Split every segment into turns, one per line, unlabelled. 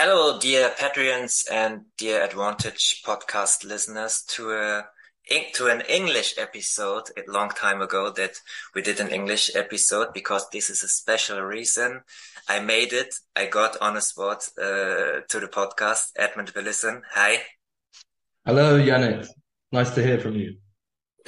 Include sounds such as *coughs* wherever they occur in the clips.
Hello, dear Patreons and dear Advantage podcast listeners to a to an English episode a long time ago that we did an English episode because this is a special reason. I made it. I got on a spot uh, to the podcast. Edmund Willison. Hi.
Hello, Yannick. Nice to hear from you.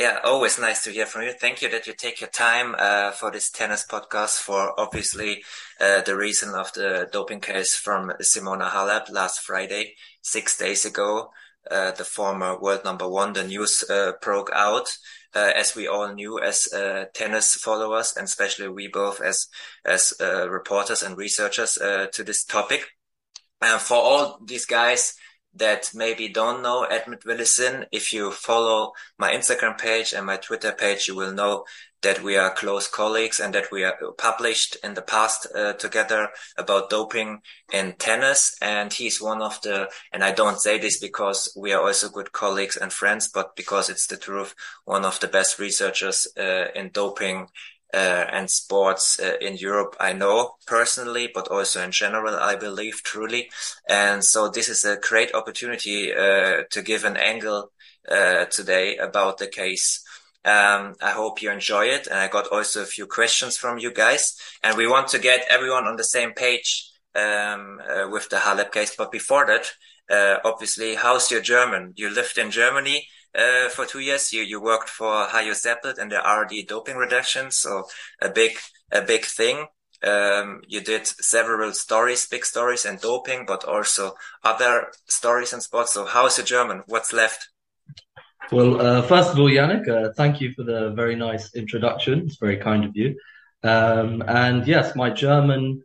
Yeah, always nice to hear from you. Thank you that you take your time uh, for this tennis podcast for obviously uh, the reason of the doping case from Simona Halep last Friday, six days ago. Uh, the former world number one, the news uh, broke out, uh, as we all knew as uh, tennis followers, and especially we both as as reporters and researchers to this topic. And for all these guys that maybe don't know Edmund Willison, if you follow my Instagram page and my Twitter page, you will know that we are close colleagues and that we are published in the past uh, together about doping in tennis. And he's one of the, and I don't say this because we are also good colleagues and friends, but because it's the truth, one of the best researchers uh, in doping uh, and sports uh, in Europe, I know personally, but also in general, I believe truly. And so this is a great opportunity uh, to give an angle uh, today about the case. Um, I hope you enjoy it. And I got also a few questions from you guys. And we want to get everyone on the same page um, uh, with the Halep case. But before that, uh, obviously, how's your German? You lived in Germany uh, for two years. You you worked for Hajo Seppelt and the RD doping reduction, so a big a big thing. Um, you did several stories, big stories and doping, but also other stories and sports. So how's your German? What's left?
Well, uh, first of all, Yannick, uh, thank you for the very nice introduction. It's very kind of you. Um, and yes, my German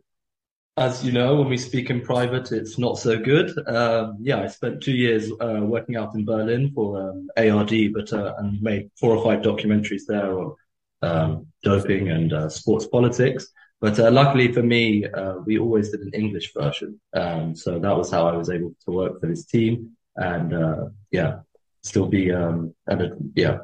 as you know, when we speak in private, it's not so good. Um, yeah, I spent two years uh, working out in Berlin for um, ARD, but uh, and made four or five documentaries there on um, doping and uh, sports politics. But uh, luckily for me, uh, we always did an English version, um, so that was how I was able to work for this team, and uh, yeah, still be um, and yeah,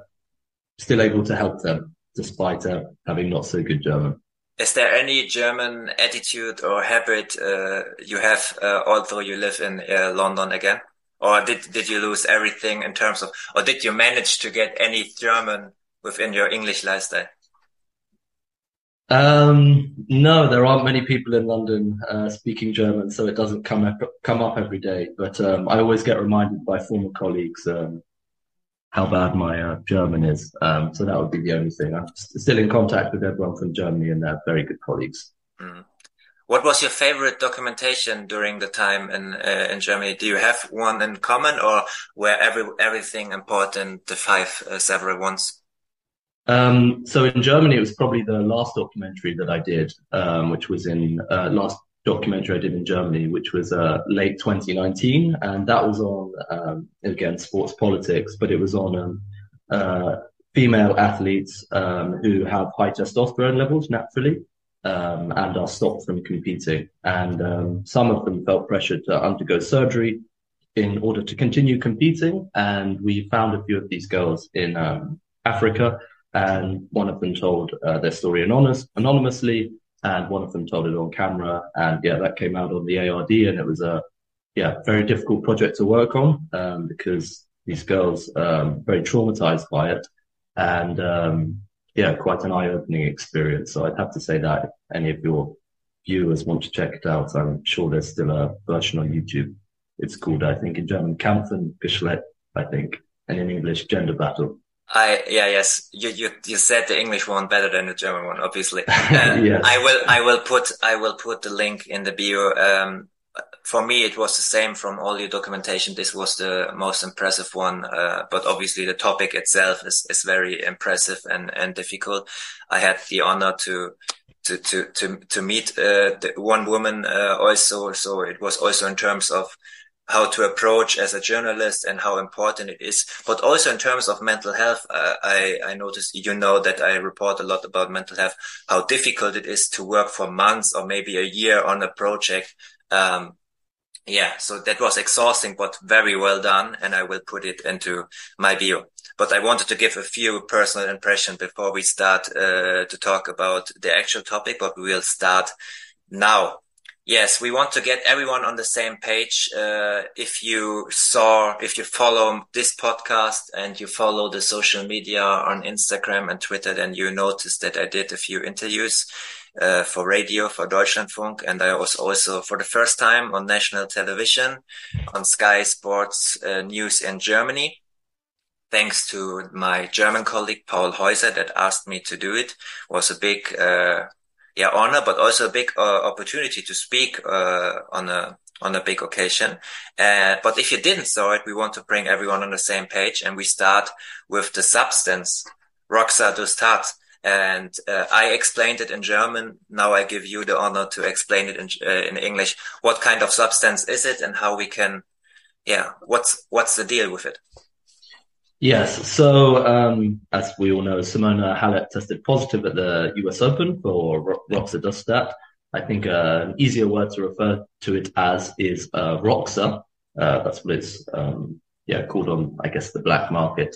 still able to help them despite having not so good German.
Is there any German attitude or habit uh, you have, uh, although you live in uh, London again? Or did, did you lose everything in terms of, or did you manage to get any German within your English lifestyle?
Um, no, there aren't many people in London uh, speaking German, so it doesn't come up, come up every day. But um, I always get reminded by former colleagues um, how bad my uh, German is. Um, so that would be the only thing. I'm still in contact with everyone from Germany and they're very good colleagues. Mm.
What was your favorite documentation during the time in uh, in Germany? Do you have one in common, or were every everything important? The five uh, several ones.
Um, so in Germany, it was probably the last documentary that I did, um, which was in uh, last documentary I did in Germany, which was uh, late 2019, and that was on um, again sports politics, but it was on um, uh, female athletes um, who have high testosterone levels naturally um, and are stopped from competing, and um, some of them felt pressured to undergo surgery in order to continue competing, and we found a few of these girls in um, Africa, and one of them told uh, their story anonymous, anonymously and one of them told it on camera. And yeah, that came out on the ARD, and it was a yeah very difficult project to work on um, because these girls um, very traumatized by it, and um, yeah, quite an eye-opening experience. So I'd have to say that if any of your viewers want to check it out, I'm sure there's still a version on YouTube. It's called, I think, in German, Kämpfen Geschlecht, I think, and in English, Gender Battle.
I yeah yes you you you said the English one better than the German one obviously. Uh, *laughs* yes. I will I will put I will put the link in the bio. Um, for me, it was the same from all your documentation. This was the most impressive one, uh, but obviously the topic itself is is very impressive and and difficult. I had the honor to to to to to meet uh, the one woman uh, also, so it was also in terms of how to approach as a journalist and how important it is. But also in terms of mental health, uh, I, I noticed, you know, that I report a lot about mental health, how difficult it is to work for months or maybe a year on a project. Um, yeah, so that was exhausting, but very well done. And I will put it into my bio. But I wanted to give a few personal impressions before we start uh, to talk about the actual topic, but we will start now. Yes, we want to get everyone on the same page. Uh, if you saw, if you follow this podcast and you follow the social media on Instagram and Twitter, then you noticed that I did a few interviews uh, for radio for Deutschlandfunk, and I was also for the first time on national television on Sky Sports uh, News in Germany. Thanks to my German colleague Paul Häuser that asked me to do it, it was a big uh, yeah honor, but also a big uh, opportunity to speak uh, on a on a big occasion. Uh, but if you didn't saw it, we want to bring everyone on the same page, and we start with the substance. Roxadustat. And uh, I explained it in German. Now I give you the honor to explain it in, uh, in English. What kind of substance is it, and how we can, yeah, what's what's the deal with it?
Yes. So, um, as we all know, Simona Halep tested positive at the US Open for roxadustat. I think uh, an easier word to refer to it as is uh, Roxa. Uh, that's what it's um, yeah called on, I guess, the black market.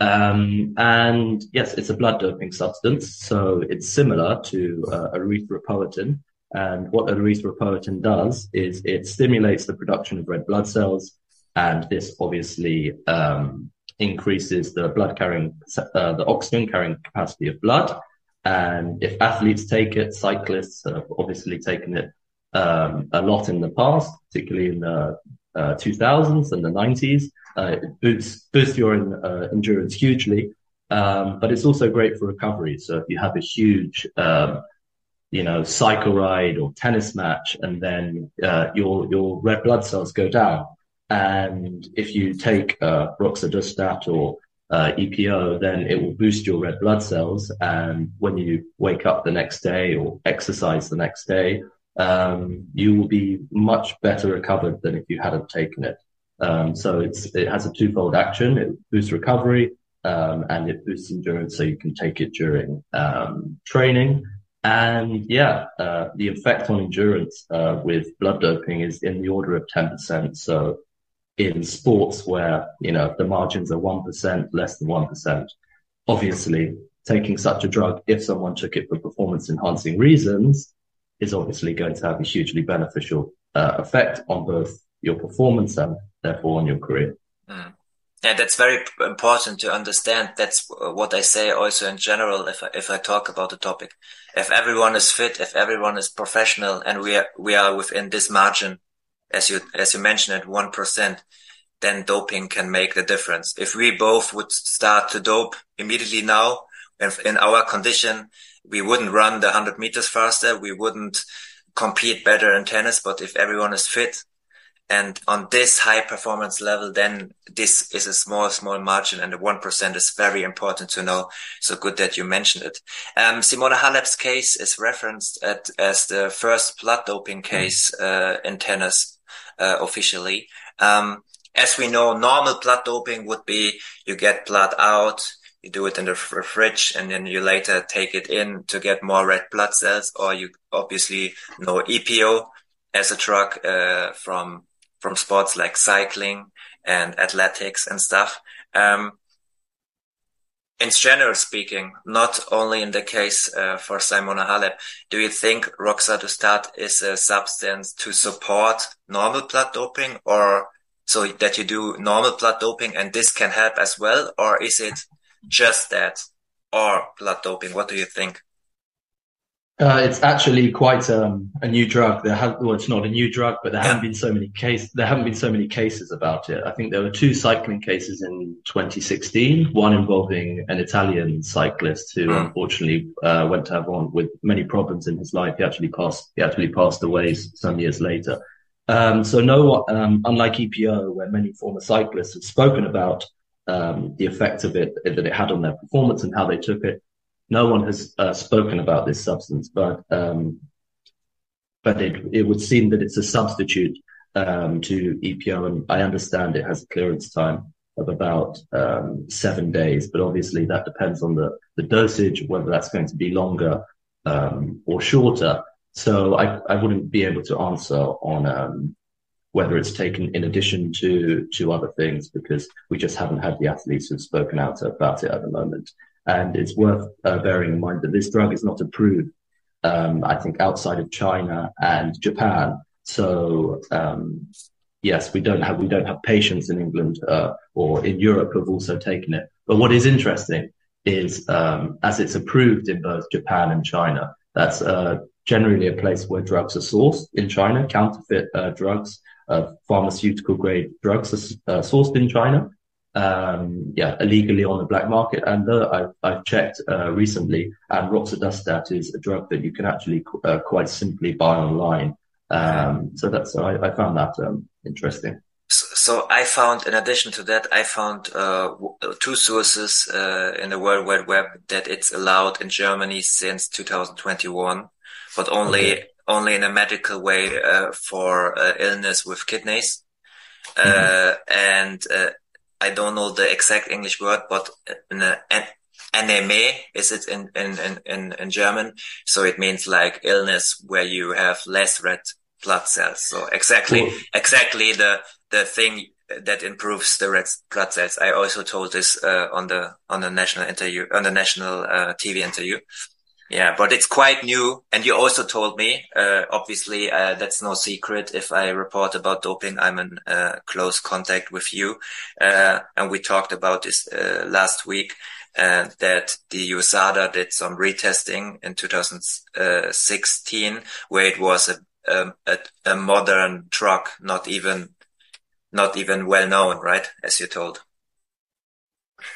Um, and yes, it's a blood doping substance, so it's similar to uh, erythropoietin. And what erythropoietin does is it stimulates the production of red blood cells, and this obviously um, increases the blood carrying, uh, the oxygen carrying capacity of blood. And if athletes take it, cyclists have obviously taken it um, a lot in the past, particularly in the uh, 2000s and the 90s. Uh, it boosts, boosts your uh, endurance hugely. Um, but it's also great for recovery. So if you have a huge, um, you know, cycle ride or tennis match, and then uh, your your red blood cells go down, and if you take uh, roxadustat or uh, EPO, then it will boost your red blood cells. And when you wake up the next day or exercise the next day, um, you will be much better recovered than if you hadn't taken it. Um, so it has a twofold action. It boosts recovery, um, and it boosts endurance so you can take it during, um, training. And yeah, uh, the effect on endurance, uh, with blood doping is in the order of 10%. So in sports where, you know, the margins are 1%, less than 1%. Obviously, taking such a drug, if someone took it for performance enhancing reasons, is obviously going to have a hugely beneficial uh, effect on both your performance and therefore on your career.
Mm. Yeah, that's very important to understand. That's what I say also in general. If I, if I talk about the topic, if everyone is fit, if everyone is professional and we are, we are within this margin, as you as you mentioned at one percent, then doping can make the difference. If we both would start to dope immediately now, in our condition, we wouldn't run the hundred meters faster. We wouldn't compete better in tennis. But if everyone is fit, and on this high performance level, then this is a small, small margin and the 1% is very important to know. So good that you mentioned it. Um, Simona Halep's case is referenced at, as the first blood doping case, uh, in tennis uh, officially. Um, as we know, normal blood doping would be you get blood out, you do it in the fridge, and then you later take it in to get more red blood cells, or you obviously know EPO as a drug uh, from from sports like cycling and athletics and stuff. Um, in general speaking, not only in the case uh, for Simona Halep, do you think roxadustat is a substance to support normal blood doping or so that you do normal blood doping and this can help as well? Or is it just that or blood doping? What do you think?
Uh, it's actually quite um, a new drug. There have, well, it's not a new drug, but there haven't been so many cases. There haven't been so many cases about it. I think there were two cycling cases in 2016. One involving an Italian cyclist who mm. unfortunately uh, went to have one with many problems in his life. He actually passed. He actually passed away some years later. Um, so no, um, unlike EPO, where many former cyclists have spoken about um, the effect of it that it had on their performance and how they took it no one has uh, spoken about this substance, but um, but it it would seem that it's a substitute um, to EPO, and I understand it has a clearance time of about um, seven days, but obviously that depends on the, the dosage, whether that's going to be longer um, or shorter. So I, I wouldn't be able to answer on um, whether it's taken in addition to to other things because we just haven't had the athletes who've spoken out about it at the moment. And it's worth uh, bearing in mind that this drug is not approved, um, I think, outside of China and Japan. So um, yes, we don't have we don't have patients in England uh, or in Europe who've also taken it. But what is interesting is um, as it's approved in both Japan and China, that's uh, generally a place where drugs are sourced in China, counterfeit uh, drugs, uh, pharmaceutical grade drugs are uh, sourced in China. Um, yeah, illegally on the black market. And uh, I've, I've checked recently, and roxadustat is a drug that you can actually quite simply buy online. Um, so that's I, I found that um, interesting.
So I found, in addition to that, I found uh, two sources uh, in the World Wide Web that it's allowed in Germany since 2021, but only okay. only in a medical way uh, for uh, illness with kidneys. Uh, mm-hmm. And uh, I don't know the exact English word, but in a, Anämie is it in, in, in, in German. So it means like illness where you have less red blood cells. So exactly, cool. exactly the, the thing that improves the red blood cells. I also told this, uh, on the, on the national interview, on the national, uh, TV interview. Yeah, but it's quite new. And you also told me, uh, obviously, uh, that's no secret. If I report about doping, I'm in uh, close contact with you. Uh, and we talked about this, uh, last week, uh, that the USADA did some retesting in 2016, where it was a a, a modern drug, not even not even well known, right? As you told.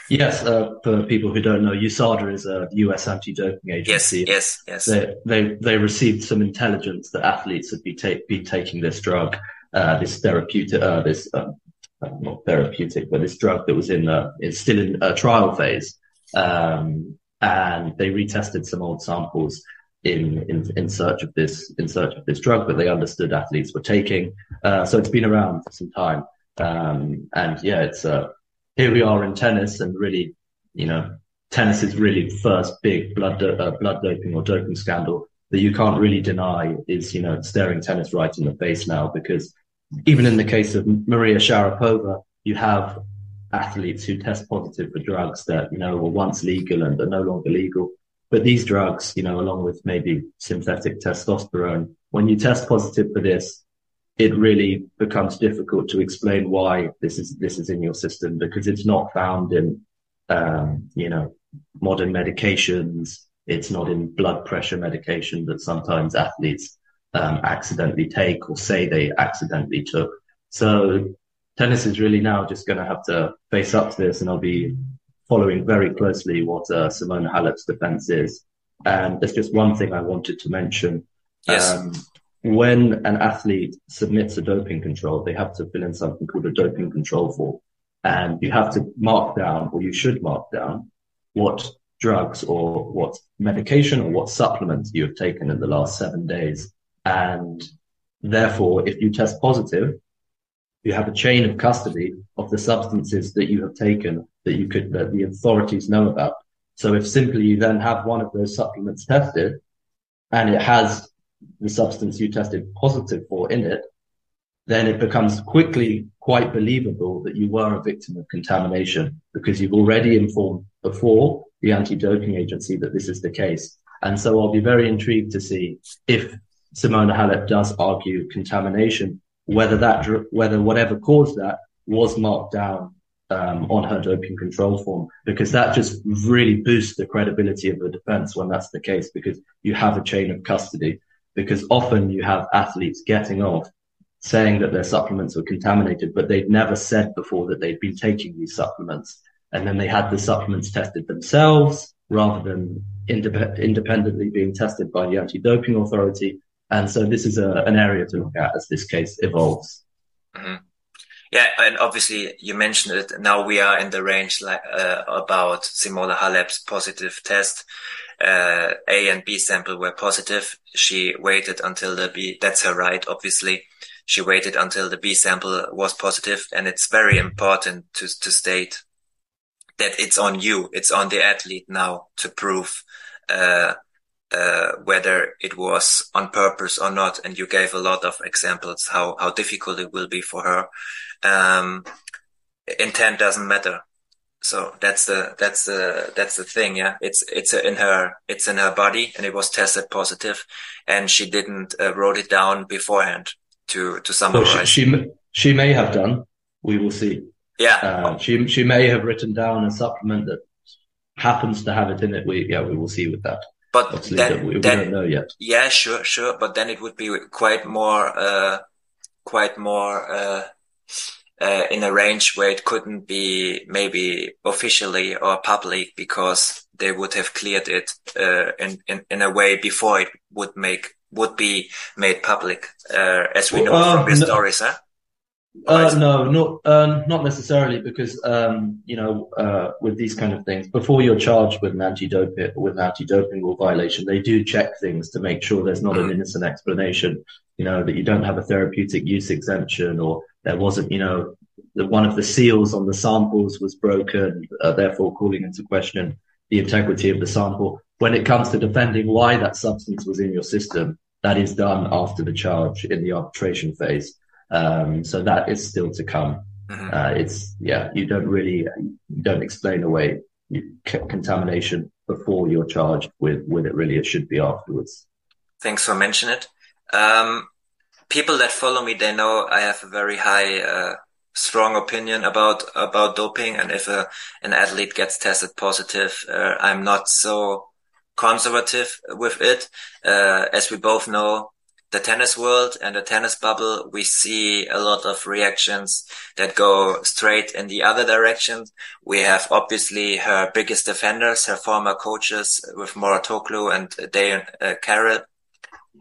Yes, uh, for people who don't know, USADA is a US anti-doping agency.
Yes, yes, yes.
They, they, they received some intelligence that athletes had be ta- been taking this drug, uh, this therapeutic, uh, this um, uh, not therapeutic, but this drug that was in, uh, it's still in a trial phase, um, and they retested some old samples in, in, in search of this in search of this drug that they understood athletes were taking. Uh, so it's been around for some time, um, and yeah, it's uh, here we are in tennis, and really, you know, tennis is really the first big blood do- uh, blood doping or doping scandal that you can't really deny is you know staring tennis right in the face now because even in the case of Maria Sharapova, you have athletes who test positive for drugs that you know were once legal and are no longer legal. But these drugs, you know, along with maybe synthetic testosterone, when you test positive for this, it really becomes difficult to explain why this is this is in your system because it's not found in um, you know modern medications. It's not in blood pressure medication that sometimes athletes um, accidentally take or say they accidentally took. So tennis is really now just going to have to face up to this, and I'll be following very closely what uh, Simona Halep's defense is. And there's just one thing I wanted to mention.
Yes. Um,
when an athlete submits a doping control, they have to fill in something called a doping control form. And you have to mark down, or you should mark down, what drugs or what medication or what supplements you have taken in the last seven days. And therefore, if you test positive, you have a chain of custody of the substances that you have taken that you could that the authorities know about. So if simply you then have one of those supplements tested and it has the substance you tested positive for in it, then it becomes quickly quite believable that you were a victim of contamination because you've already informed before the anti-doping agency that this is the case. And so I'll be very intrigued to see if Simona Halep does argue contamination whether that whether whatever caused that was marked down um, on her doping control form, because that just really boosts the credibility of the defense when that's the case, because you have a chain of custody. Because often you have athletes getting off saying that their supplements were contaminated, but they'd never said before that they'd been taking these supplements. And then they had the supplements tested themselves rather than indep- independently being tested by the anti-doping authority. And so this is a, an area to look at as this case evolves.
Mm-hmm. Yeah, and obviously you mentioned it. Now we are in the range like uh, about Simona Halep's positive test. Uh, a and B sample were positive. She waited until the B. That's her right, obviously, she waited until the B sample was positive. and it's very important to to state that it's on you, it's on the athlete now to prove uh, uh, whether it was on purpose or not. And you gave a lot of examples how how difficult it will be for her. Um, intent doesn't matter. So that's the that's the that's the thing, yeah. It's it's in her it's in her body, and it was tested positive, and she didn't uh, wrote it down beforehand to to summarize.
Well, she, she she may have done. We will see.
Yeah.
Uh, she she may have written down a supplement that happens to have it in it. We yeah we will see with that.
But then,
we, we
then,
don't know yet.
Yeah, sure, sure. But then it would be quite more, uh, quite more, uh, uh, in a range where it couldn't be maybe officially or public because they would have cleared it, uh, in, in, in a way before it would make, would be made public, uh, as we know
Well,
from the
no-
stories, huh?
Uh, no, not uh, not necessarily because um, you know uh, with these kind of things, before you're charged with an anti-doping with an anti-doping rule violation, they do check things to make sure there's not an innocent explanation. You know that you don't have a therapeutic use exemption, or there wasn't, you know, that one of the seals on the samples was broken, uh, therefore calling into question the integrity of the sample. When it comes to defending why that substance was in your system, that is done after the charge in the arbitration phase. Um, so that is still to come.
Mhm.
Uh, it's yeah, you don't really you don't explain away contamination before you're charged with with it. Really, it should be afterwards.
Thanks for mentioning it. Um, people that follow me, they know I have a very high, uh, strong opinion about, about doping. And if a, an athlete gets tested positive, uh, I'm not so conservative with it. Uh, as we both know, the tennis world and the tennis bubble, we see a lot of reactions that go straight in the other direction. We have obviously her biggest defenders, her former coaches with Mouratoglou and Darren uh, Cahill.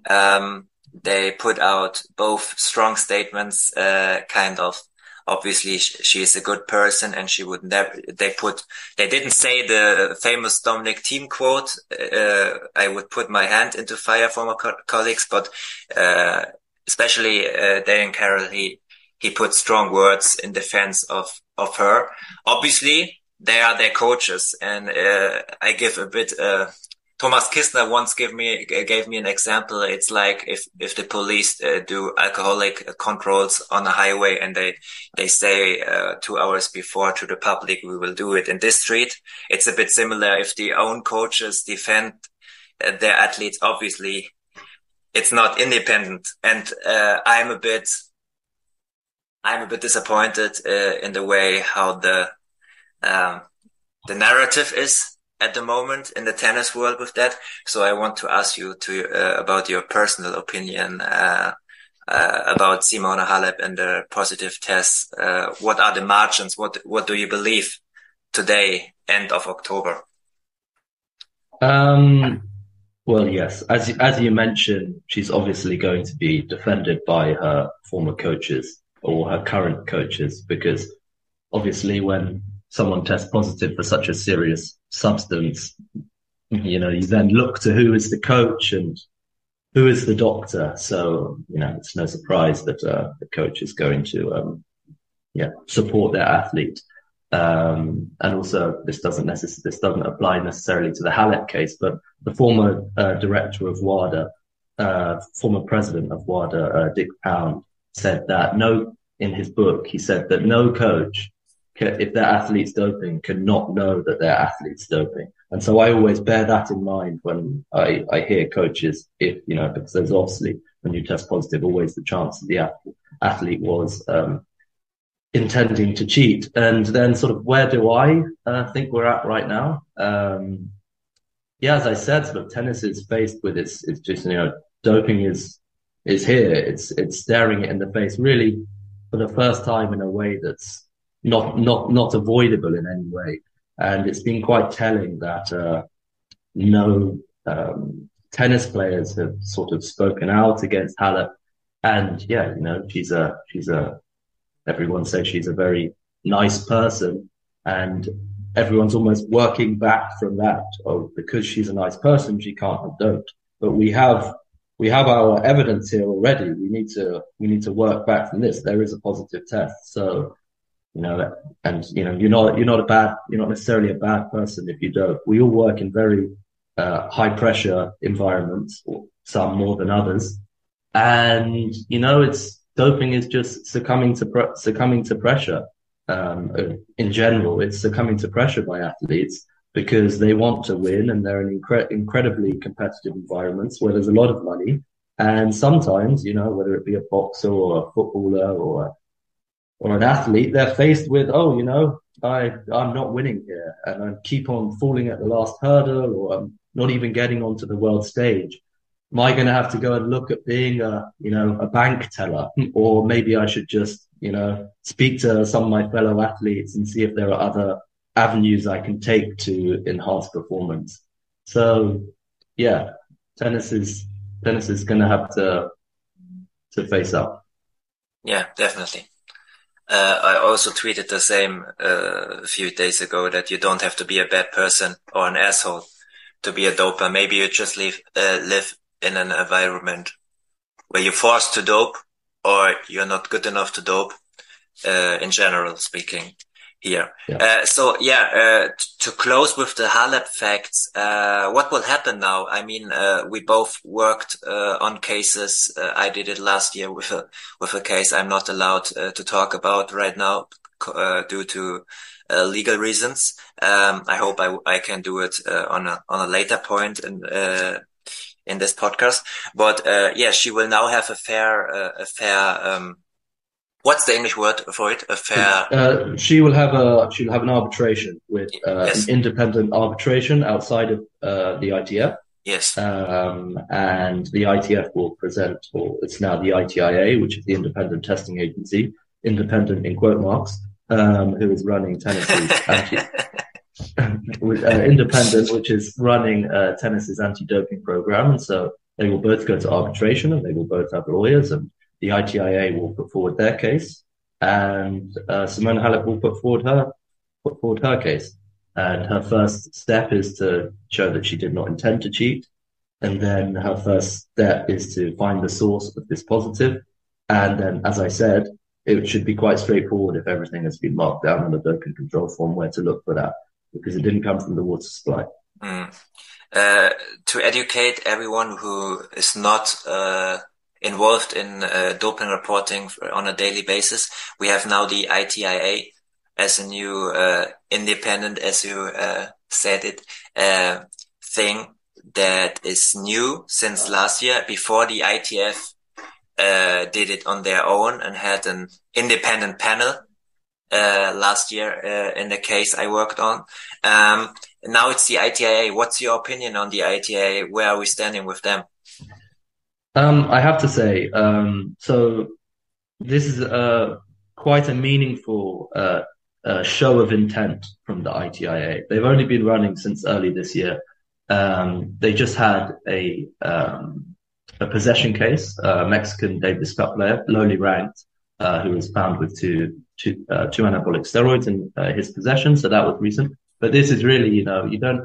Um, they put out both strong statements, uh, kind of, obviously sh- she is a good person and she would never, they put, they didn't say the famous Dominic Thiem quote. Uh, I would put my hand into fire for my co- colleagues, but, uh, especially, uh, Cahill, he, he put strong words in defense of, of her. Obviously, they are their coaches and, uh, I give a bit, uh, Thomas Kistner once gave me gave me an example. It's like if if the police uh, do alcoholic controls on a highway and they they say uh, two hours before to the public we will do it in this street. It's a bit similar if the own coaches defend uh, their athletes. Obviously, it's not independent, and uh, I'm a bit I'm a bit disappointed uh, in the way how the um, the narrative is at the moment in the tennis world with that. So I want to ask you to uh, about your personal opinion uh, uh, about Simona Halep and the positive tests. Uh, what are the margins? What what do you believe today, end of October?
Um, well, yes, as as you mentioned, she's obviously going to be defended by her former coaches or her current coaches because obviously when someone tests positive for such a serious substance, you know, you then look to who is the coach and who is the doctor. So, you know, it's no surprise that uh, the coach is going to, um, yeah, support their athlete. Um, and also, this doesn't necess- this doesn't apply necessarily to the Halep case, but the former uh, director of WADA, uh, former president of WADA, uh, Dick Pound, said that no, in his book, he said that no coach if their athlete's doping, cannot know that their athlete's doping. And so I always bear that in mind when I, I hear coaches, if, you know, because there's obviously, when you test positive, always the chance that the ath- athlete was, um, intending to cheat. And then sort of where do I uh, think we're at right now? Um, yeah, as I said, sort of tennis is faced with its, it's just, you know, doping is, is here. It's, it's staring it in the face really for the first time in a way that's not not not avoidable in any way. And it's been quite telling that uh, no um, tennis players have sort of spoken out against Halep. And yeah, you know, she's a she's a everyone says she's a very nice person, and everyone's almost working back from that. Oh, because she's a nice person, she can't have doped. But we have we have our evidence here already. We need to we need to work back from this. There is a positive test, so you know, and you know, you're not you're not a bad you're not necessarily a bad person if you don't. We all work in very uh, high pressure environments, some more than others, and you know, it's doping is just succumbing to succumbing to pressure. Um, in general, it's succumbing to pressure by athletes because they want to win and they're in incre- incredibly competitive environments where there's a lot of money. And sometimes, you know, whether it be a boxer or a footballer or a, or an athlete, they're faced with, oh, you know, I I'm not winning here, and I keep on falling at the last hurdle, or I'm not even getting onto the world stage. Am I going to have to go and look at being a you know a bank teller, hmm. or maybe I should just you know speak to some of my fellow athletes and see if there are other avenues I can take to enhance performance. So yeah, tennis is tennis is going to have to to face up.
Yeah, definitely. Uh, I also tweeted the same uh, a few days ago that you don't have to be a bad person or an asshole to be a doper. Maybe you just live uh, live in an environment where you're forced to dope or you're not good enough to dope. Uh, in general speaking, here. Yeah. Uh, so yeah, uh, to close with the Halep facts, uh, what will happen now? I mean, uh, we both worked uh, on cases. Uh, I did it last year with a with a case I'm not allowed to talk about right now due to legal reasons. Um, I hope I, I can do it on a on a later point in in this podcast. But yeah, she will now have a fair a fair. Um, what's the English word for it? A fair.
Uh, she will have a she'll have an arbitration with uh, yes. an independent arbitration outside of uh, the ITF.
Yes.
Um, and the ITF will present, or it's now the ITIA, which is the independent testing agency, independent in quote marks, um, who is running tennis's *laughs* anti. uh, independent, which is running uh, tennis's anti-doping program, and so they will both go to arbitration, and they will both have lawyers, and the ITIA will put forward their case, and uh, Simona Halep will put forward her put forward her case. And her first step is to show that she did not intend to cheat, and then her first step is to find the source of this positive. And then, as I said, it should be quite straightforward if everything has been marked down on the doping control form where to look for that because it didn't come from the water supply.
Mm. Uh, to educate everyone who is not uh, involved in uh, doping reporting on a daily basis. We have now the ITIA as a new uh, independent, as you uh, said it, uh, thing that is new since last year. Before the ITF uh, did it on their own and had an independent panel uh, last year in the case I worked on. Um, now it's the ITIA. What's your opinion on the ITIA? Where are we standing with them?
Um, I have to say, um, so this is a quite a meaningful uh, uh, show of intent from the ITIA. They've only been running since early this year. Um, they just had a um, a possession case, a Mexican Davis Cup player, lowly ranked, uh, who was found with two two, uh, anabolic steroids in uh, his possession. So that was recent. But this is really, you know, you don't.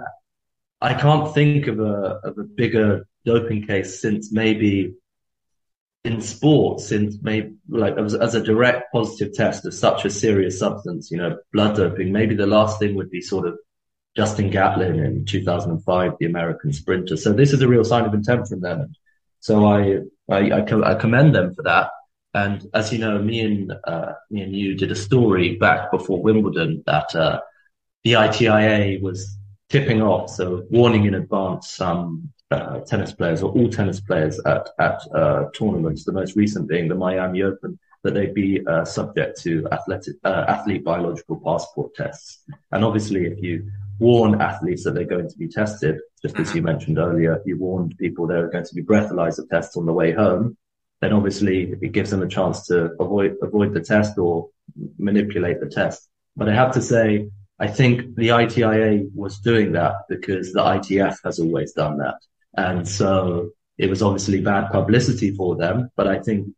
I can't think of a of a bigger doping case since maybe in sports, since maybe like as, as, a direct positive test of such a serious substance, you know, blood doping, maybe the last thing would be sort of Justin Gatlin in 2005, the American sprinter. So this is a real sign of intent from them. So I, I, I, I commend them for that. And as you know, me and, uh, me and you did a story back before Wimbledon that, uh, the ITIA was tipping off. So warning in advance some uh, tennis players or all tennis players at at uh, tournaments. The most recent being the Miami Open, that they'd be uh, subject to athletic uh, athlete biological passport tests. And obviously, if you warn athletes that they're going to be tested, just as you mentioned earlier, you warned people there are going to be breathalyzer tests on the way home. Then obviously it gives them a chance to avoid avoid the test or manipulate the test. But I have to say, I think the ITIA was doing that because the ITF has always done that. And so it was obviously bad publicity for them, but I think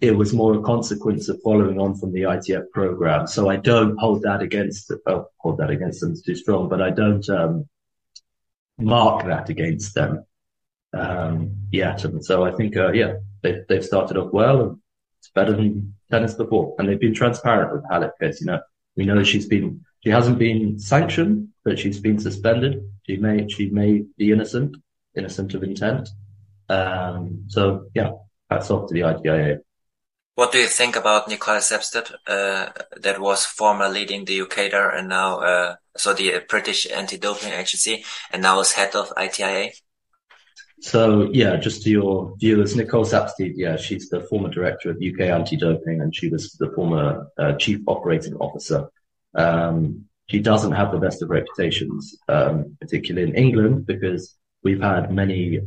it was more a consequence of following on from the ITF program. So I don't hold that against, oh, hold that against them too strong, but I don't, um, mark that against them. um, yet. And so I think, uh, yeah, they, they've started off well and it's better than tennis before. And they've been transparent with Halep because, You know, we know she's been, she hasn't been sanctioned, but she's been suspended. She may, she may be innocent, innocent of intent. Um, so yeah, hats off to the ITIA.
What do you think about Nicole Sapstead, uh, that was former leading the UK there and now, uh, so the British anti-doping agency and now is head of ITIA?
So yeah, just to your viewers, Nicole Sapstead, yeah, she's the former director of UK anti-doping and she was the former uh, chief operating officer. Um, she doesn't have the best of reputations, um, particularly in England, because we've had many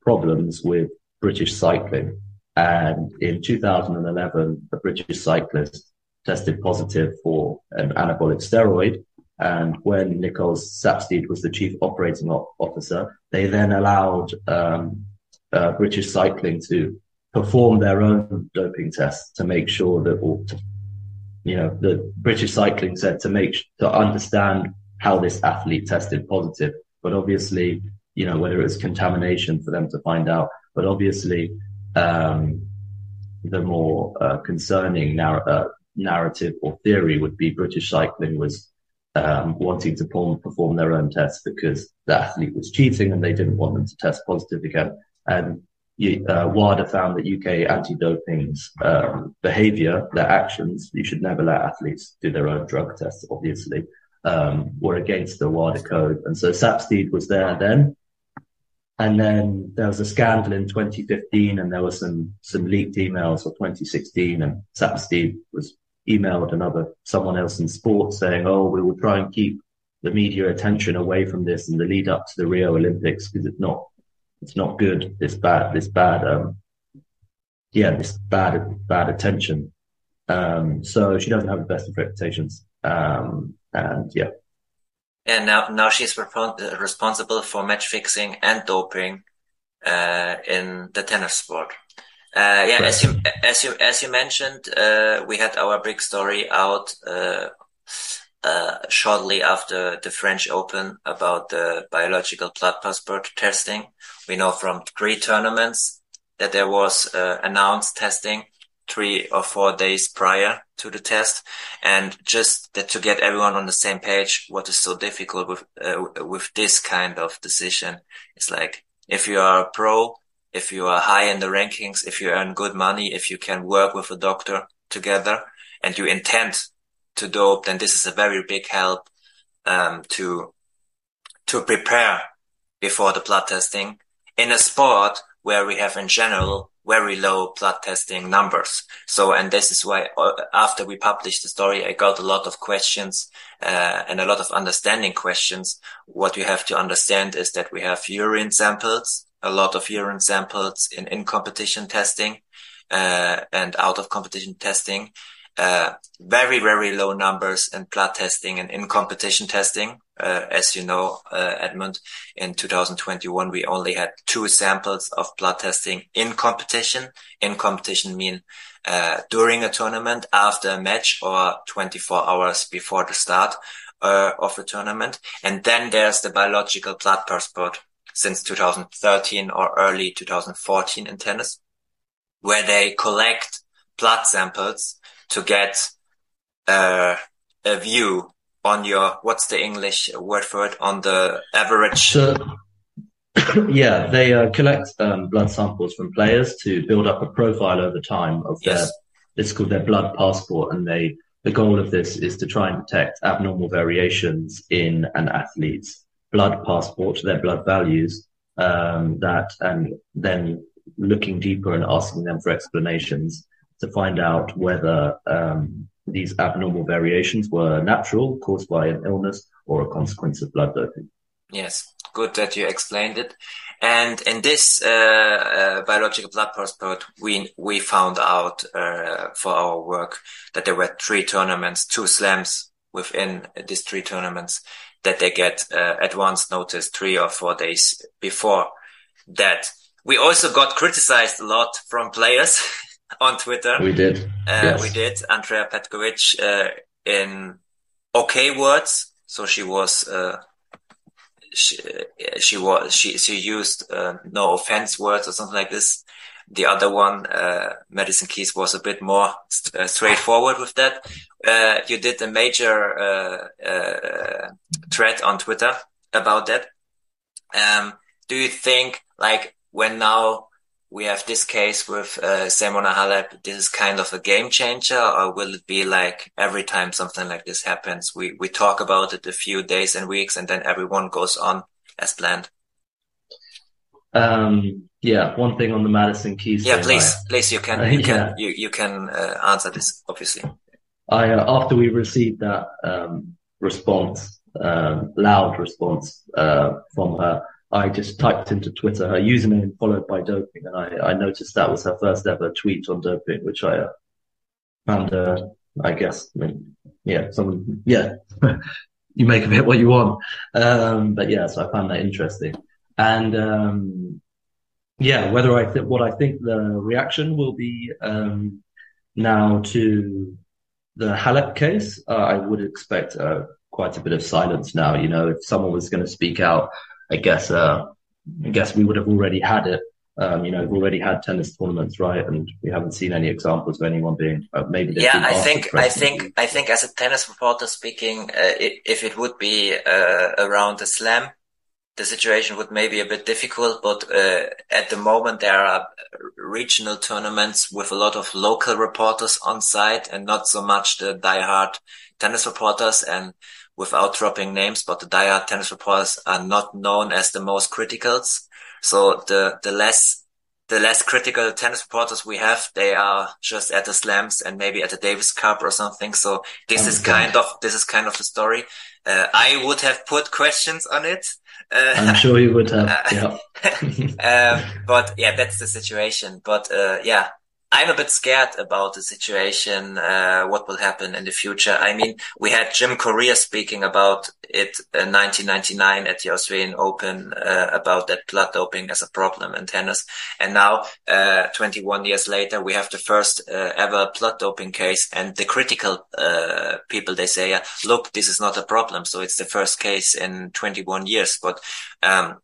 problems with British cycling. And in 2011, a British cyclist tested positive for an anabolic steroid and when Nicole Sapstead was the chief operating officer, they then allowed um, uh, British Cycling to perform their own doping tests to make sure that, or to, you know, the British Cycling said to make to understand how this athlete tested positive. But obviously, you know, whether it's contamination for them to find out. But obviously, um, the more uh, concerning uh, narrative or theory would be British Cycling was um, wanting to perform their own tests because the athlete was cheating and they didn't want them to test positive again. And uh, WADA found that UK anti-doping's um, behaviour, their actions, you should never let athletes do their own drug tests, obviously, um, were against the WADA code. And so Sapstead was there then. And then there was a scandal in 2015 and there were some, some leaked emails of 2016 and Sapstead was emailed another someone else in sports saying, "Oh, we will try and keep the media attention away from this in the lead up to the Rio Olympics because it's not it's not good. This bad this bad um yeah this bad bad attention. Um, so she doesn't have the best of reputations. Um, and yeah.
And now now she's responsible for match fixing and doping uh, in the tennis sport. Uh, yeah, as you as you as you mentioned, uh, we had our big story out uh, uh, shortly after the French Open about the biological blood passport testing. We know from three tournaments that there was uh, announced testing three or four days prior to the test, and just that to get everyone on the same page. What is so difficult with uh, with this kind of decision? It's like if you are a pro if you are high in the rankings, if you earn good money, if you can work with a doctor together and you intend to dope, then this is a very big help um, to to prepare before the blood testing in a sport where we have in general very low blood testing numbers. So, and this is why uh, after we published the story, I got a lot of questions uh, and a lot of understanding questions. What you have to understand is that we have urine samples a lot of urine samples in in competition testing uh, and out of competition testing. Uh, very very low numbers in blood testing and in competition testing. Uh, as you know, uh, Edmund, in 2021 we only had two samples of blood testing in competition. In competition mean uh, during a tournament, after a match, or 24 hours before the start of the tournament. And then there's the biological blood passport since 2013 or early 2014 in tennis, where they collect blood samples to get a view on your what's the English word for it on the average.
So, *coughs* yeah, they uh, collect um, blood samples from players to build up a profile over time of their. Yes. It's called their blood passport, and they the goal of this is to try and detect abnormal variations in an athlete's blood passport, their blood values, um, that, and then looking deeper and asking them for explanations to find out whether um, these abnormal variations were natural, caused by an illness, or a consequence of blood doping.
Yes, good that you explained it. And in this uh, uh, biological blood passport, we we found out uh, for our work that there were three tournaments, two slams within these three tournaments that they get uh, advance notice three or four days before that. We also got criticized a lot from players *laughs* on Twitter.
We did.
Uh, yes. We did. Andrea Petkovic uh, in okay words. So she was uh, she, she was she she used uh, no offense words or something like this. The other one, uh, Madison Keys, was a bit more st uh, straightforward with that. Uh, you did a major uh, uh, thread on Twitter about that. Um, do you think, like, when now we have this case with uh, Simona Halep, this is kind of a game changer, or will it be like every time something like this happens, we we talk about it a few days and weeks, and then everyone goes on as planned?
Um, yeah, one thing on the Madison Keys.
Yeah, please, I, please, you can, you *laughs* can, you, you can uh, answer this, obviously.
I uh, after we received that um, response, um, loud response uh, from her, I just typed into Twitter her username followed by doping, and I, I noticed that was her first ever tweet on doping, which I uh, found, uh, I guess, I mean, yeah, someone, yeah, *laughs* you make of it what you want. Um, but yeah, so I found that interesting. And, um, yeah, whether I think what I think the reaction will be, um, now to the Halep case, uh, I would expect, uh, quite a bit of silence now. You know, if someone was going to speak out, I guess, uh, I guess we would have already had it. Um, you know, we've already had tennis tournaments, right? And we haven't seen any examples of anyone being uh, maybe.
Yeah, I think, I think, I think, as a tennis reporter speaking, uh, if it would be uh, around the slam, the situation would maybe a bit difficult, but uh, at the moment there are regional tournaments with a lot of local reporters on site and not so much the diehard tennis reporters. And without dropping names, but the diehard tennis reporters are not known as the most criticals. So the, the less, the less critical tennis reporters we have, they are just at the slams and maybe at the Davis Cup or something. So this is kind of, this is kind of the story. Uh, I would have put questions on it.
Uh, I'm sure you would have. *laughs*
Yeah. *laughs* um, but yeah, that's the situation. But uh, yeah, I'm a bit scared about the situation, uh, what will happen in the future. I mean, we had Jim Courier speaking about it in 1999 at the Australian Open, uh, about that blood doping as a problem in tennis. And now, uh, 21 years later, we have the first uh, ever blood doping case and the critical, uh, people, they say, look, this is not a problem. So it's the first case in 21 years, but, um,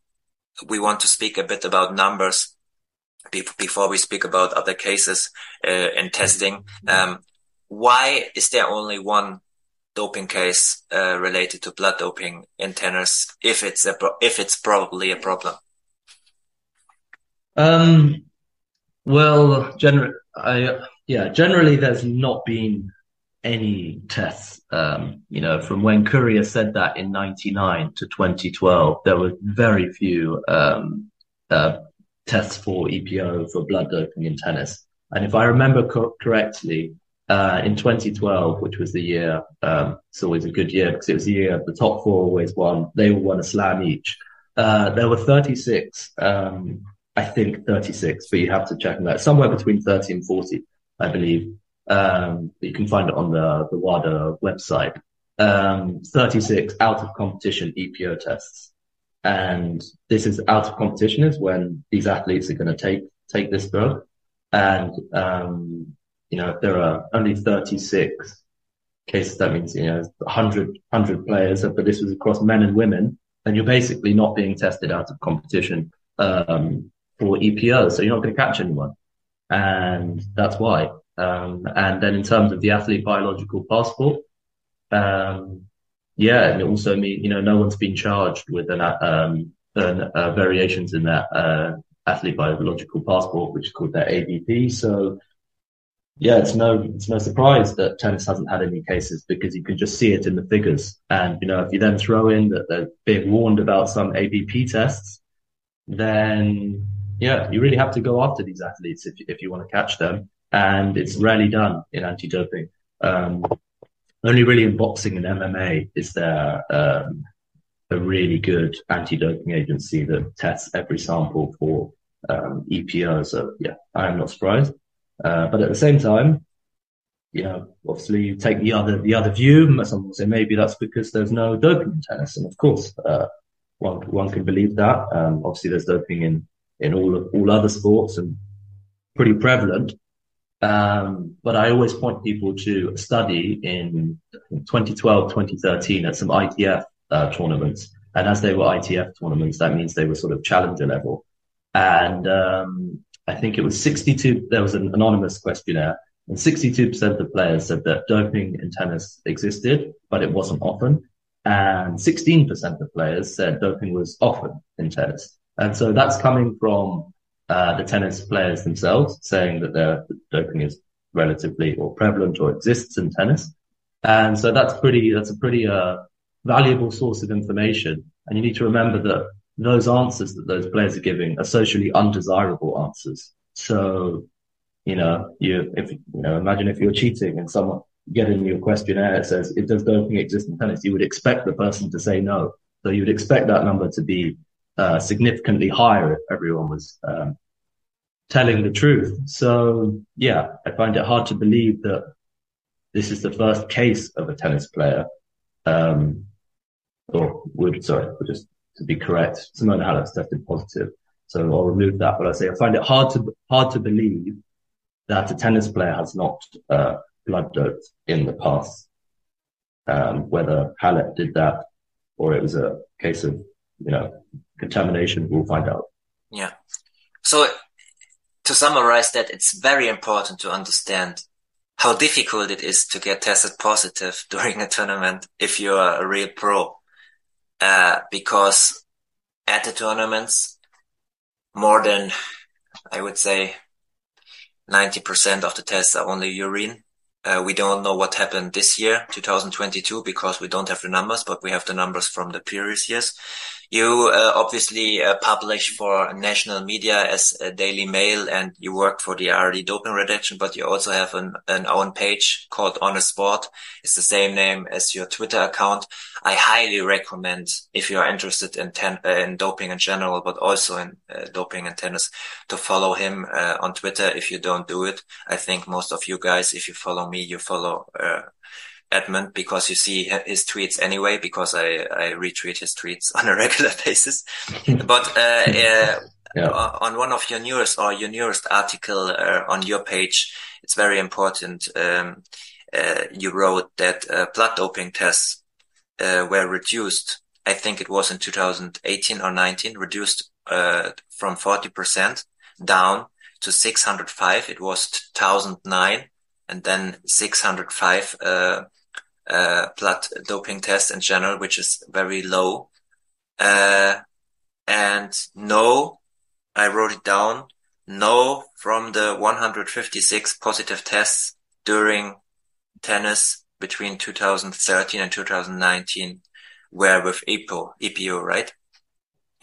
we want to speak a bit about numbers before we speak about other cases uh, in testing. Um, why is there only one doping case uh, related to blood doping in tennis if it's a if it's probably a problem?
Um, well, generally, I yeah, generally there's not been any tests. Um, you know, from when Courier said that in '99 to 2012, there were very few um, uh, tests for EPO for blood doping in tennis. And if I remember co- correctly, uh, in 2012, which was the year, um, it's always a good year because it was the year the top four always won. They all won a slam each. Uh, there were 36, um, I think 36, but you have to check on that. Somewhere between 30 and 40, I believe. Um, you can find it on the, the WADA website. Um, 36 out of competition EPO tests. And this is out of competition is when these athletes are going to take, take this drug. And, um, you know, if there are only 36 cases, that means, you know, 100, 100 players, but this was across men and women, then you're basically not being tested out of competition, um, for EPO. So you're not going to catch anyone. And that's why. Um, and then in terms of the athlete biological passport, um, yeah, and it also mean you know no one's been charged with an, um, an uh, variations in that uh, athlete biological passport, which is called their ABP. So yeah, it's no it's no surprise that tennis hasn't had any cases because you can just see it in the figures. And you know if you then throw in that they're being warned about some ABP tests, then yeah, you really have to go after these athletes if if you want to catch them. And it's rarely done in anti-doping. Um, only really in boxing and MMA is there um, a really good anti-doping agency that tests every sample for um, EPO. So yeah, I am not surprised. Uh, but at the same time, you know, obviously you take the other the other view. Some will say maybe that's because there's no doping in tennis, and of course, uh, one one can believe that. Um, obviously, there's doping in in all of, all other sports and pretty prevalent. Um, but I always point people to a study in 2012, 2013 at some ITF uh, tournaments And as they were ITF tournaments, that means they were sort of challenger level. And um, I think it was 62. There was an anonymous questionnaire, and 62% of players said that doping in tennis existed, but it wasn't often. And 16% of players said doping was often in tennis. And so that's coming from uh, the tennis players themselves saying that their doping is relatively or prevalent or exists in tennis. And so that's pretty, that's a pretty, uh, valuable source of information. And you need to remember that those answers that those players are giving are socially undesirable answers. So, you know, you, if, you know, imagine if you're cheating and someone get in your questionnaire, says, it does doping exist in tennis? You would expect the person to say no. So you would expect that number to be, uh, significantly higher if everyone was, um, telling the truth. So yeah, I find it hard to believe that this is the first case of a tennis player, um, or would, sorry, just to be correct, Simona Halep's tested positive. So I'll remove that, but I say I find it hard to, hard to believe that a tennis player has not, uh, blood doped in the past. Um, whether Halep did that or it was a case of, you know, contamination, we'll find out.
Yeah. So to summarize that, it's very important to understand how difficult it is to get tested positive *laughs* during a tournament if you're a real pro. Uh, because at the tournaments, more than, I would say, 90% of the tests are only urine. Uh, we don't know what happened this year, 2022, because we don't have the numbers, but we have the numbers from the previous years. You uh, obviously uh, publish for national media as a Daily Mail and you work for the ARD doping redaction, but you also have an, an own page called Honest Sport. It's the same name as your Twitter account. I highly recommend if you are interested in, ten, uh, in doping in general, but also in doping and tennis to follow him on Twitter. If you don't do it, I think most of you guys, if you follow me, you follow uh, Edmund because you see his tweets anyway, because I, I retweet his tweets *laughs* on a regular basis. *laughs* but, uh, uh, yeah. on one of your newest or your newest article uh, on your page, it's very important. Um, uh, you wrote that uh, blood doping tests uh, were reduced. I think it was in 2018 or 19, reduced from 40% down to 605. It was 2009 and then 605 uh, blood doping test in general, which is very low. Uh, and no, I wrote it down. No from the 156 positive tests during tennis between 2013 and 2019 were with EPO, EPO, right?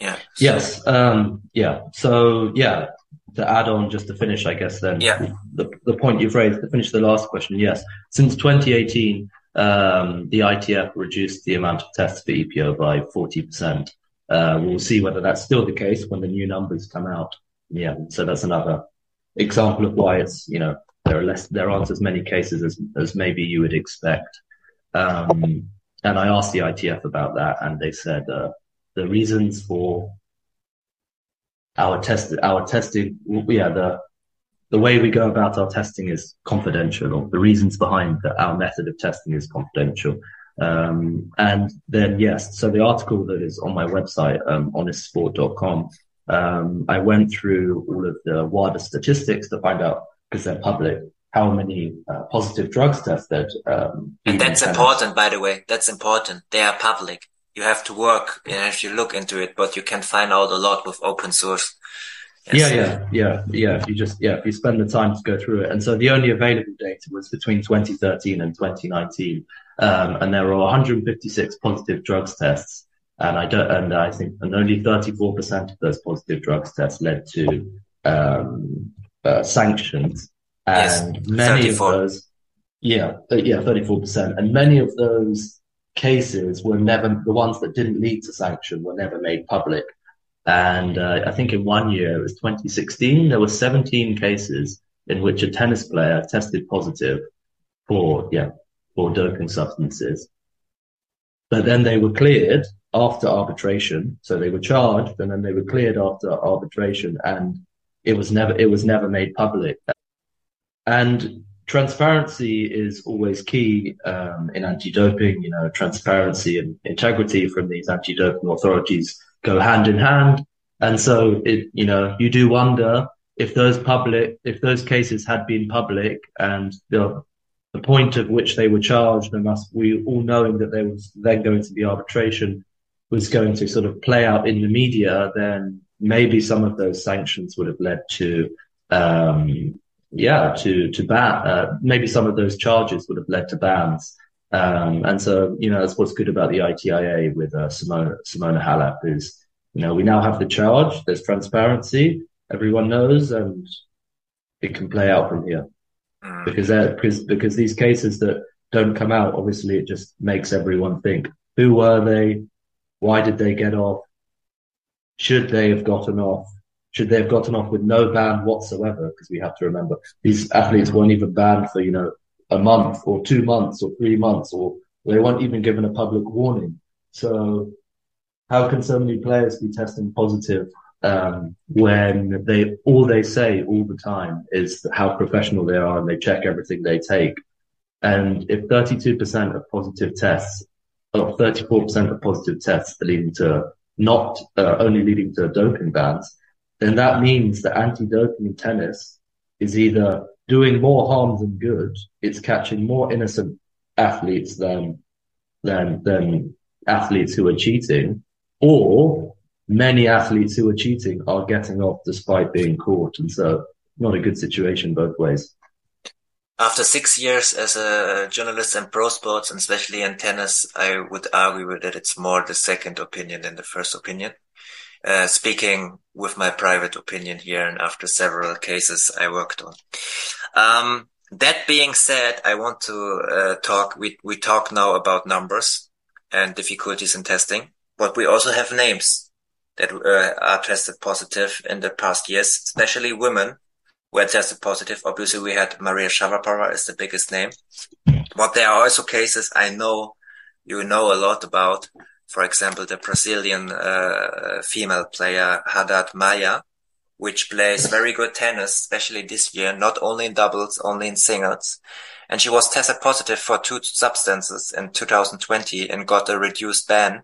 Yeah. Yes. Um, yeah. So yeah, to add on just to finish, I guess then
yeah.
the, the point you've raised to finish the last question. Yes. Since 2018, um, the ITF reduced the amount of tests for EPO by 40%. Uh, we'll see whether that's still the case when the new numbers come out. Yeah, so that's another example of why it's, you know, there are less, there aren't as many cases as, as maybe you would expect. Um, and I asked the ITF about that and they said, uh, the reasons for our test, our testing, yeah, the, the way we go about our testing is confidential, or the reasons behind that our method of testing is confidential. Um, and then yes, so the article that is on my website, um, honestsport.com, um, I went through all of the WADA statistics to find out because they're public how many uh, positive drugs tested. Um,
and that's important, by the way. That's important. They are public. You have to work and if you look into it, but you can find out a lot with open source.
Yeah, yeah, yeah, yeah. If you just, yeah, if you spend the time to go through it. And so the only available data was between 2013 and 2019. Um, and there were 156 positive drugs tests. And I don't, and I think, and only 34% of those positive drugs tests led to, um, uh, sanctions. And yes, many 34. of those, yeah, uh, yeah, 34%. And many of those cases were never, the ones that didn't lead to sanction were never made public. And uh, I think in one year, it was 2016, there were 17 cases in which a tennis player tested positive for, yeah, for doping substances. But then they were cleared after arbitration. So they were charged and then they were cleared after arbitration and it was never, it was never made public. And transparency is always key um, in anti-doping. You know, transparency and integrity from these anti-doping authorities go hand in hand. And so it, you know, you do wonder if those public, if those cases had been public and the, the point of which they were charged and us, we all knowing that there was then going to be arbitration was going to sort of play out in the media, then maybe some of those sanctions would have led to, um, yeah, to, to ban, uh, maybe some of those charges would have led to bans. Um, and so, you know, that's what's good about the ITIA with uh, Simona, Simona Halep is, you know, we now have the charge, there's transparency, everyone knows, and it can play out from here. Mm. Because, because, because these cases that don't come out, obviously it just makes everyone think, who were they? Why did they get off? Should they have gotten off? Should they have gotten off with no ban whatsoever? Because we have to remember these athletes weren't even banned for, you know, a month or two months or three months, or they weren't even given a public warning. So how can so many players be testing positive um, when they all they say all the time is how professional they are and they check everything they take. And if 32% of positive tests or 34% of positive tests are leading to not uh, only leading to doping bans, then that means that anti-doping in tennis is either doing more harm than good. It's catching more innocent athletes than than than athletes who are cheating, or many athletes who are cheating are getting off despite being caught, and so not a good situation both ways
after six years as a journalist in pro sports and especially in tennis, I would argue that it's more the second opinion than the first opinion. Uh, speaking with my private opinion here and after several cases I worked on. Um, that being said, I want to uh, talk, we, we talk now about numbers and difficulties in testing, but we also have names that uh, are tested positive in the past years, especially women were tested positive. Obviously, we had Maria Sharapova is the biggest name, but there are also cases I know you know a lot about. For example, the Brazilian uh, female player Haddad Maia, which plays very good tennis, especially this year, not only in doubles, only in singles. And she was tested positive for two substances in 2020 and got a reduced ban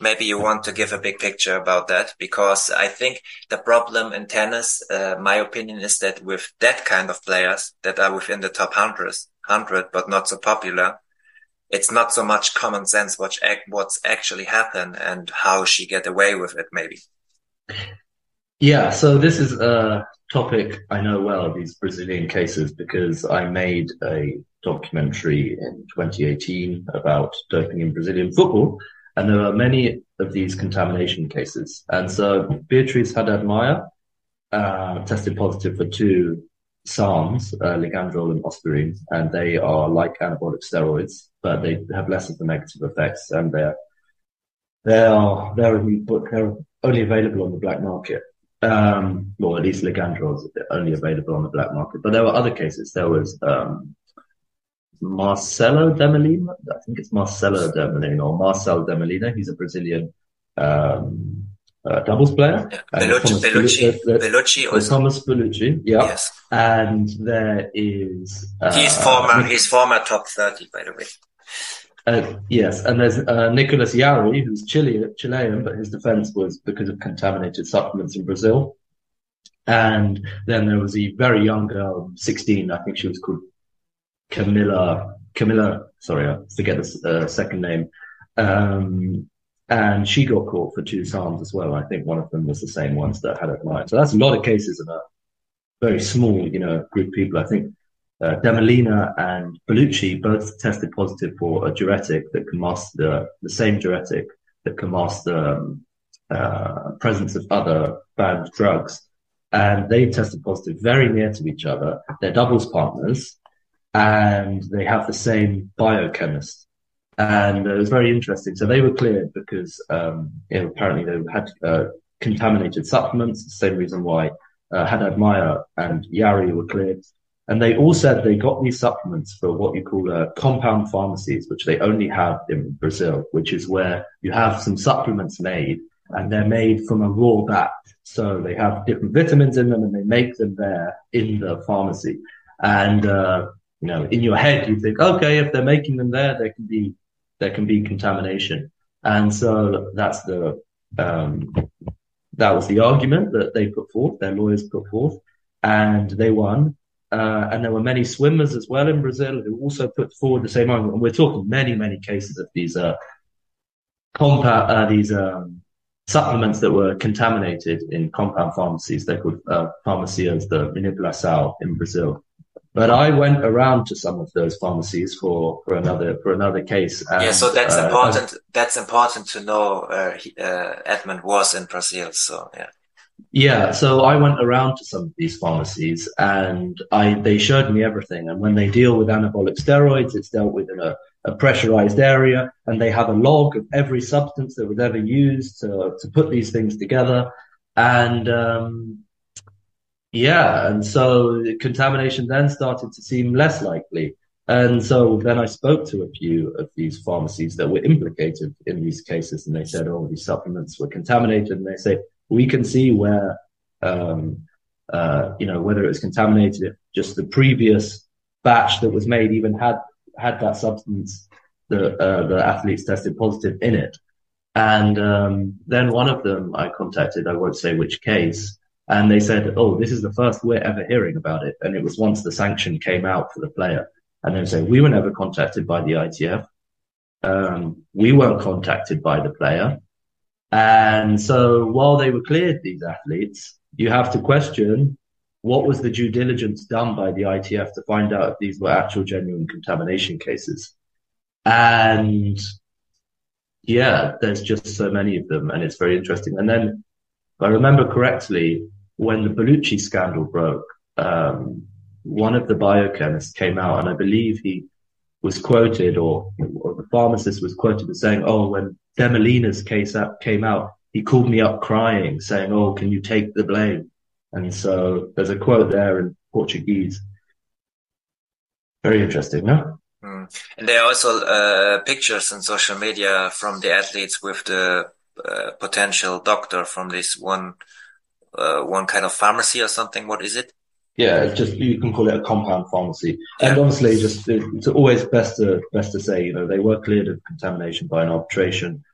maybe you want to give a big picture about that because I think the problem in tennis, uh, my opinion is that with that kind of players that are within the top hundred, hundred, but not so popular, it's not so much common sense what what's actually happened and how she get away with it, maybe.
Yeah, so this is a topic I know well, these Brazilian cases, because I made a documentary in 2018 about doping in Brazilian football. And there are many of these contamination cases. And so Beatriz Haddad Maia uh, tested positive for two SARMs, uh, ligandrol and ostarine, and they are like anabolic steroids, but they have less of the negative effects, and they're they are they're they're only available on the black market. Um, well, at least ligandrol is only available on the black market. But there were other cases. There was um, Marcelo Demoliner. I think it's Marcelo Demoliner or Marcel Demoliner. He's a Brazilian um, uh, doubles player.
Yeah. Bellucci, Bellucci, Bellucci,
Thomaz Bellucci. Yeah. Yes. And there is.
Uh, he's former. He's former top thirty, by the way.
Uh, yes, and there's uh, Nicolas Jarry, who's Chilean, Chilean, but his defense was because of contaminated supplements in Brazil. And then there was a very young girl, 16, I think she was called Camilla, Camilla, sorry, I forget the uh, second name. Um, and she got caught for two SARMs as well. I think one of them was the same ones that had it applied. So that's a lot of cases in a very small, you know, group of people. I think uh, Demoliner and Bellucci both tested positive for a diuretic that can mask the, the same diuretic that can mask the um, uh, presence of other banned drugs. And they tested positive very near to each other. They're doubles partners and they have the same biochemist. And it was very interesting. So they were cleared because um, you know, apparently they had uh, contaminated supplements, same reason why uh, Haddad Maia and Jarry were cleared. And they all said they got these supplements for what you call uh, compound pharmacies, which they only have in Brazil, which is where you have some supplements made and they're made from a raw batch. So they have different vitamins in them and they make them there in the pharmacy. And uh, you know, in your head, you think, okay, if they're making them there, there can be, there can be contamination. And so that's the, um, that was the argument that they put forth, their lawyers put forth, and they won. Uh, and there were many swimmers as well in Brazil who also put forward the same argument. And we're talking many, many cases of these, uh, compound, uh, these, um, supplements that were contaminated in compound pharmacies. They're called, uh, farmácias de manipulação in Brazil. But I went around to some of those pharmacies for, for another for another case.
And, yeah, so that's uh, important. that's important to know. Uh, he, uh, Edmund was in Brazil, so yeah.
Yeah, so I went around to some of these pharmacies and I they showed me everything. And when they deal with anabolic steroids, it's dealt with in a, a pressurized area, and they have a log of every substance that was ever used to to put these things together. And um, yeah, and so contamination then started to seem less likely. And so then I spoke to a few of these pharmacies that were implicated in these cases, and they said, "Oh, these supplements were contaminated." And they say, "We can see where, um, uh, you know, whether it was contaminated just the previous batch that was made even had had that substance that uh, the athletes tested positive in it." And um, then one of them I contacted, I won't say which case, and they said, "Oh, this is the first we're ever hearing about it." And it was once the sanction came out for the player, and they say, "We were never contacted by the ITF. Um, we weren't contacted by the player." And so, while they were cleared, these athletes, you have to question what was the due diligence done by the ITF to find out if these were actual genuine contamination cases. And yeah, there's just so many of them, and it's very interesting. And then, if I remember correctly, when the Bellucci scandal broke, um, one of the biochemists came out, and I believe he was quoted, or, or the pharmacist was quoted as saying, "Oh, when Demoliner's case up, came out, he called me up crying, saying, "Oh, can you take the blame?" And so there's a quote there in Portuguese. Very interesting, no?
Mm. And there are also uh, pictures on social media from the athletes with the uh, potential doctor from this one uh, one kind of pharmacy or something? What is it?
Yeah, it's just you can call it a compound pharmacy. Yeah. And honestly, just it's always best to best to say, you know, they were cleared of contamination by an arbitration.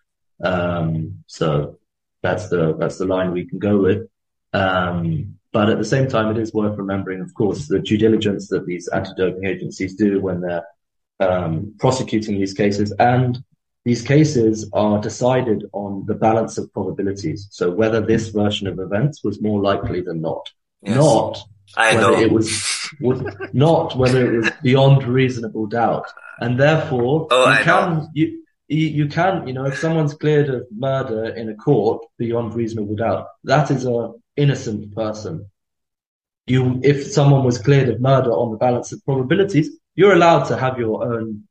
Um, so that's the that's the line we can go with. Um, but at the same time, it is worth remembering, of course, the due diligence that these anti-doping agencies do when they're um, prosecuting these cases, and these cases are decided on the balance of probabilities. So whether this version of events was more likely than not, yes. not I whether know. it was, was not whether it was beyond reasonable doubt. And therefore, oh, you I can, know. you, you can, you know, if someone's cleared of murder in a court beyond reasonable doubt, that is a innocent person. You, if someone was cleared of murder on the balance of probabilities, you're allowed to have your own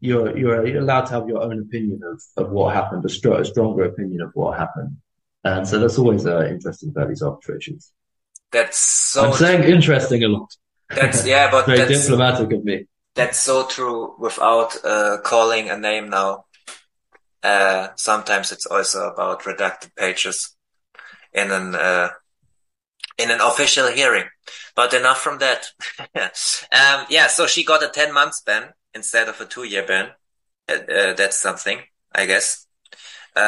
you're you're allowed to have your own opinion of, of what happened, a, str- a stronger opinion of what happened, and so that's always uh, interesting about these arbitrations.
That's so.
I'm saying interesting a lot.
That's *laughs* yeah, but
very diplomatic of me.
That's so true. Without uh, calling a name now, uh, sometimes it's also about redacted pages in an uh, in an official hearing. But enough from that. *laughs* um, yeah, so she got a 10 months ban instead of a two year ban. Uh, uh, that's something, I guess. Uh,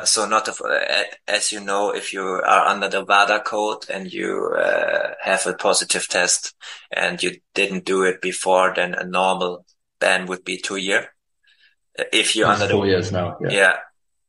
yeah. so not of, uh, as you know, if you are under the WADA code and you uh, have a positive test and you didn't do it before, then a normal ban would be two year. Uh, if you're under
four the, years now,
yeah. yeah.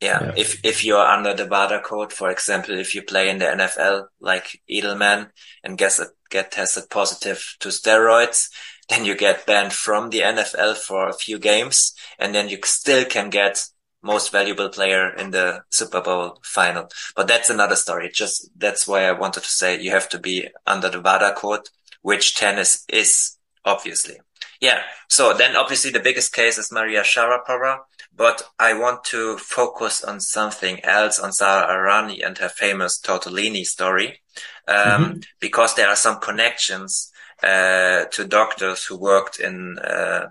Yeah. yeah. If, if you're under the WADA code, for example, if you play in the NFL like Edelman and get, get tested positive to steroids, then you get banned from the NFL for a few games, and then you still can get most valuable player in the Super Bowl final. But that's another story. Just that's why I wanted to say you have to be under the WADA code, which tennis is obviously. Yeah. So then obviously the biggest case is Maria Sharapova, but I want to focus on something else on Sara Errani and her famous Tortellini story. Um, mm-hmm. because there are some connections uh, to doctors who worked in uh,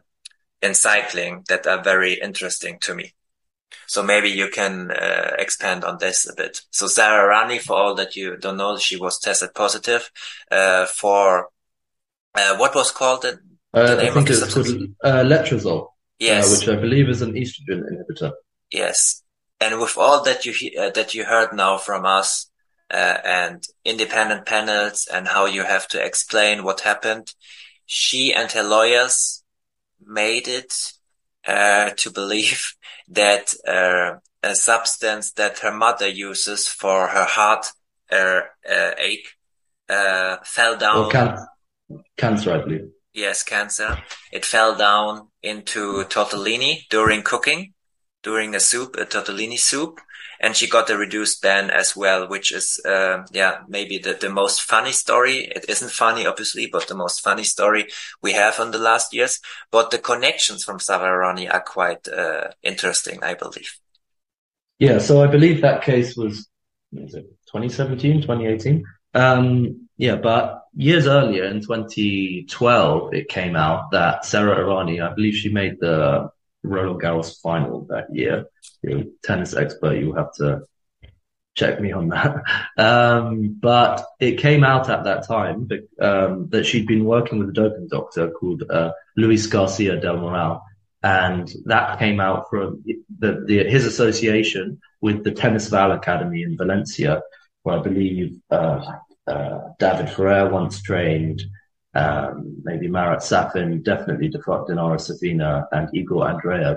in cycling that are very interesting to me. So maybe you can uh, expand on this a bit. So Sara Errani, for all that you don't know, she was tested positive uh, for uh, what was called it?
Uh, I think it's called uh, letrozole.
Yes.
Which I believe is an estrogen inhibitor.
Yes. And with all that you uh, that you heard now from us uh, and independent panels and how you have to explain what happened, she and her lawyers made it uh, to believe *laughs* that uh, a substance that her mother uses for her heart uh, ache fell down.
can- cancer, I believe.
Yes, cancer. It fell down into tortellini during cooking, during a soup, a tortellini soup. And she got a reduced ban as well, which is, uh, yeah, maybe the, the most funny story. It isn't funny, obviously, but the most funny story we have in the last years. But the connections from Sara Errani are quite uh, interesting, I believe.
Yeah, so I believe that case was, was it 2017, 2018? Um, yeah, but years earlier in 2012, it came out that Sara Errani, I believe she made the Roland Garros final that year. You're a tennis expert, you'll have to check me on that. *laughs* Um, but it came out at that time um, that she'd been working with a doping doctor called uh, Luis Garcia del Moral. And that came out from the, the, his association with the Tennis Val Academy in Valencia, where I believe uh, uh, David Ferrer once trained, um, maybe Marat Safin, definitely Dinara Safina and Igor Andreev.